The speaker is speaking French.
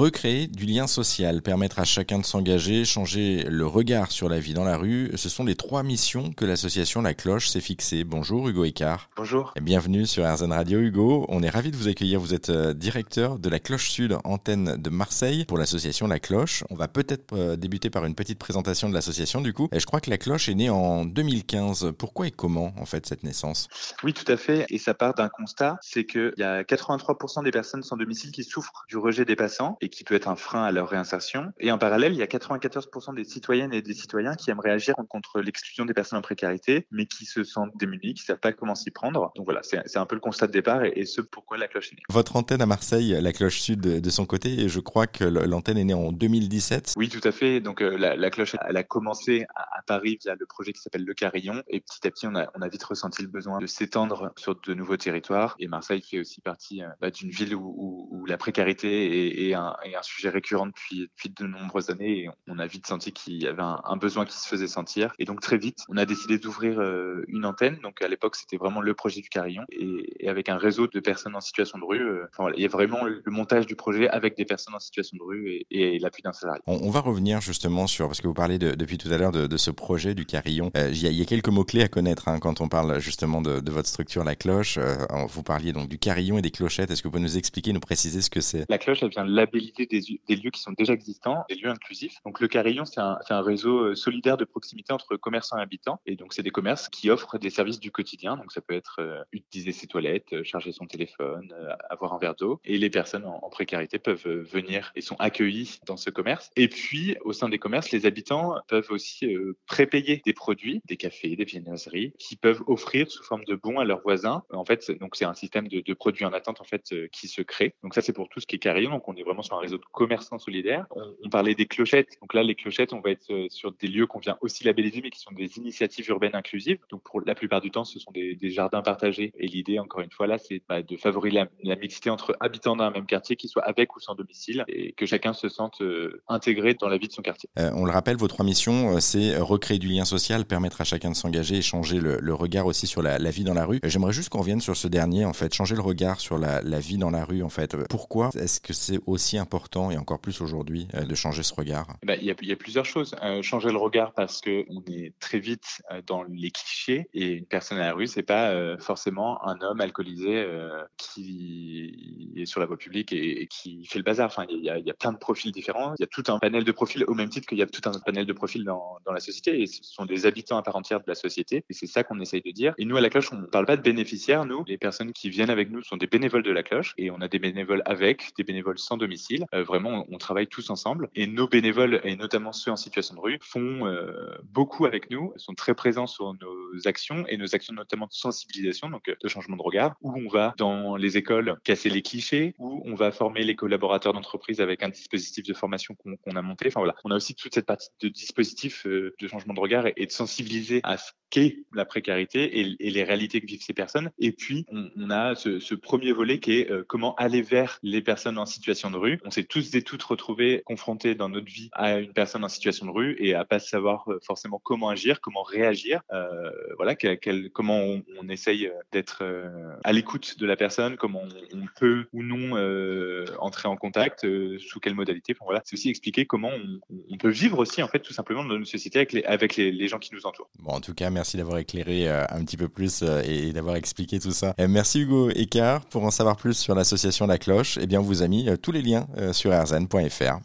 Recréer du lien social, permettre à chacun de s'engager, changer le regard sur la vie dans la rue, ce sont les trois missions que l'association La Cloche s'est fixée. Bonjour Hugo Icard. Bonjour. bienvenue sur RZN Radio Hugo. On est ravi de vous accueillir. Vous êtes euh, directeur de la Cloche Sud, antenne de Marseille pour l'association La Cloche. On va peut-être euh, débuter par une petite présentation de l'association du coup. Et je crois que La Cloche est née en 2015. Pourquoi et comment en fait cette naissance? Oui, tout à fait. Et ça part d'un constat, c'est qu'il y a 83% des personnes sans domicile qui souffrent du rejet des passants et qui peut être un frein à leur réinsertion. Et en parallèle, il y a 94% des citoyennes et des citoyens qui aimeraient agir contre l'exclusion des personnes en précarité, mais qui se sentent démunis, qui ne savent pas comment s'y prendre. Donc voilà, c'est un peu le constat de départ et, ce pourquoi la cloche est née. Votre antenne à Marseille, la cloche sud de son côté, et je crois que l'antenne est née en 2017. Oui, tout à fait. Donc euh, la, cloche, elle a commencé à, Paris via le projet qui s'appelle Le Carillon. Et petit à petit, on a, on a vite ressenti le besoin de s'étendre sur de nouveaux territoires. Et Marseille fait aussi partie euh, bah, d'une ville où, où, la précarité est, un, est, un, sujet récurrent depuis, depuis de nombreuses années. Et on a vite senti qu'il y avait un, un, besoin qui se faisait sentir. Et donc très vite, on a décidé d'ouvrir euh, une antenne. Donc à l'époque, c'était vraiment le projet du Carillon. Et, et, avec un réseau de personnes en situation de rue. Euh, enfin, voilà, il y a vraiment le, montage du projet avec des personnes en situation de rue et, et l'appui d'un salarié. On, on, va revenir justement sur, parce que vous parlez de, depuis tout à l'heure de, de, ce projet du Carillon. Euh, il, y a, il, y a, quelques mots-clés à connaître hein, quand on parle justement de, de, votre structure, la cloche. vous parliez donc du Carillon et des clochettes. Est-ce que vous pouvez nous expliquer, nous préciser ce que c'est? La cloche, elle vient labelliser des, des lieux qui sont déjà existants, des lieux inclusifs. Donc le Carillon, c'est un, un, réseau solidaire de proximité entre commerçants et habitants. Et donc c'est des commerces qui offrent des services du quotidien. Donc ça peut être euh, utiliser ses toilettes, euh, charger son téléphone, euh, avoir un verre d'eau. Et les personnes en, en, précarité peuvent venir et sont accueillies dans ce commerce. Et puis au sein des commerces, les habitants peuvent aussi prépayer des produits, des cafés, des viennoiseries, qui peuvent offrir sous forme de bons à leurs voisins. En fait, donc c'est un système de, de, produits en attente en fait qui se crée. Donc ça c'est pour tout ce qui est Carillon. Donc on est vraiment sur un réseau de commerçants solidaires. On, parlait des clochettes. Donc là les clochettes, on va être sur des lieux qu'on vient aussi labelliser, mais qui sont des initiatives urbaines inclusives. Donc pour la plupart du temps, ce sont des, jardins partagés. Et l'idée, encore une fois, là, c'est bah, de favoriser la, mixité entre habitants d'un même quartier, qu'ils soient avec ou sans domicile, et que chacun se sente euh, intégré dans la vie de son quartier. Euh, on le rappelle, vos trois missions, euh, c'est recréer du lien social, permettre à chacun de s'engager et changer le, regard aussi sur la, la vie dans la rue. J'aimerais juste qu'on revienne sur ce dernier, en fait, changer le regard sur la, la vie dans la rue, en fait. Pourquoi est-ce que c'est aussi important, et encore plus aujourd'hui, de changer ce regard y a, il y a plusieurs choses. Euh, changer le regard parce que on est très vite dans les clichés et une personne à la rue, c'est pas euh, forcément un homme alcoolisé euh, qui est sur la voie publique et, qui fait le bazar. Enfin, il y, a, plein de profils différents. Il y a tout un panel de profils au même titre qu'il y a tout un panel de profils dans, dans, la société et ce sont des habitants à part entière de la société et c'est ça qu'on essaye de dire. Et nous à la cloche, on ne parle pas de bénéficiaires. Nous, les personnes qui viennent avec nous sont des bénévoles de la cloche et on a des bénévoles avec, des bénévoles sans domicile. Euh, vraiment, on, travaille tous ensemble. Et nos bénévoles et notamment ceux en situation de rue font euh, beaucoup avec nous, sont très présents sur nos actions et nos actions notamment de sensibilisation, donc euh, de changement de regard, où on va dans les écoles casser les clichés, où on va former les collaborateurs d'entreprise avec un dispositif de formation qu'on qu a monté. Enfin voilà, on a aussi toute cette partie de dispositif de changement de regard et, et de sensibiliser à ce qu'est la précarité et, les réalités que vivent ces personnes. Et puis, on, a ce, premier volet qui est euh, comment aller vers les personnes en situation de rue. On s'est tous et toutes retrouvés confrontés dans notre vie à une personne en situation de rue et à pas savoir forcément comment agir, comment réagir. Euh, voilà, quel, quel, comment on, essaye d'être euh, à l'écoute de la personne, comment on, peut ou non euh, entrer en contact, euh, sous quelle modalité. Voilà, c'est aussi expliquer comment on, peut vivre aussi en fait tout simplement dans une société avec les, avec les gens qui nous entourent. Bon, en tout cas, merci d'avoir éclairé un petit peu plus et d'avoir expliqué tout ça. merci Hugo Écart. Pour en savoir plus sur l'association La Cloche, eh bien, on vous a mis tous les liens sur rzn.fr.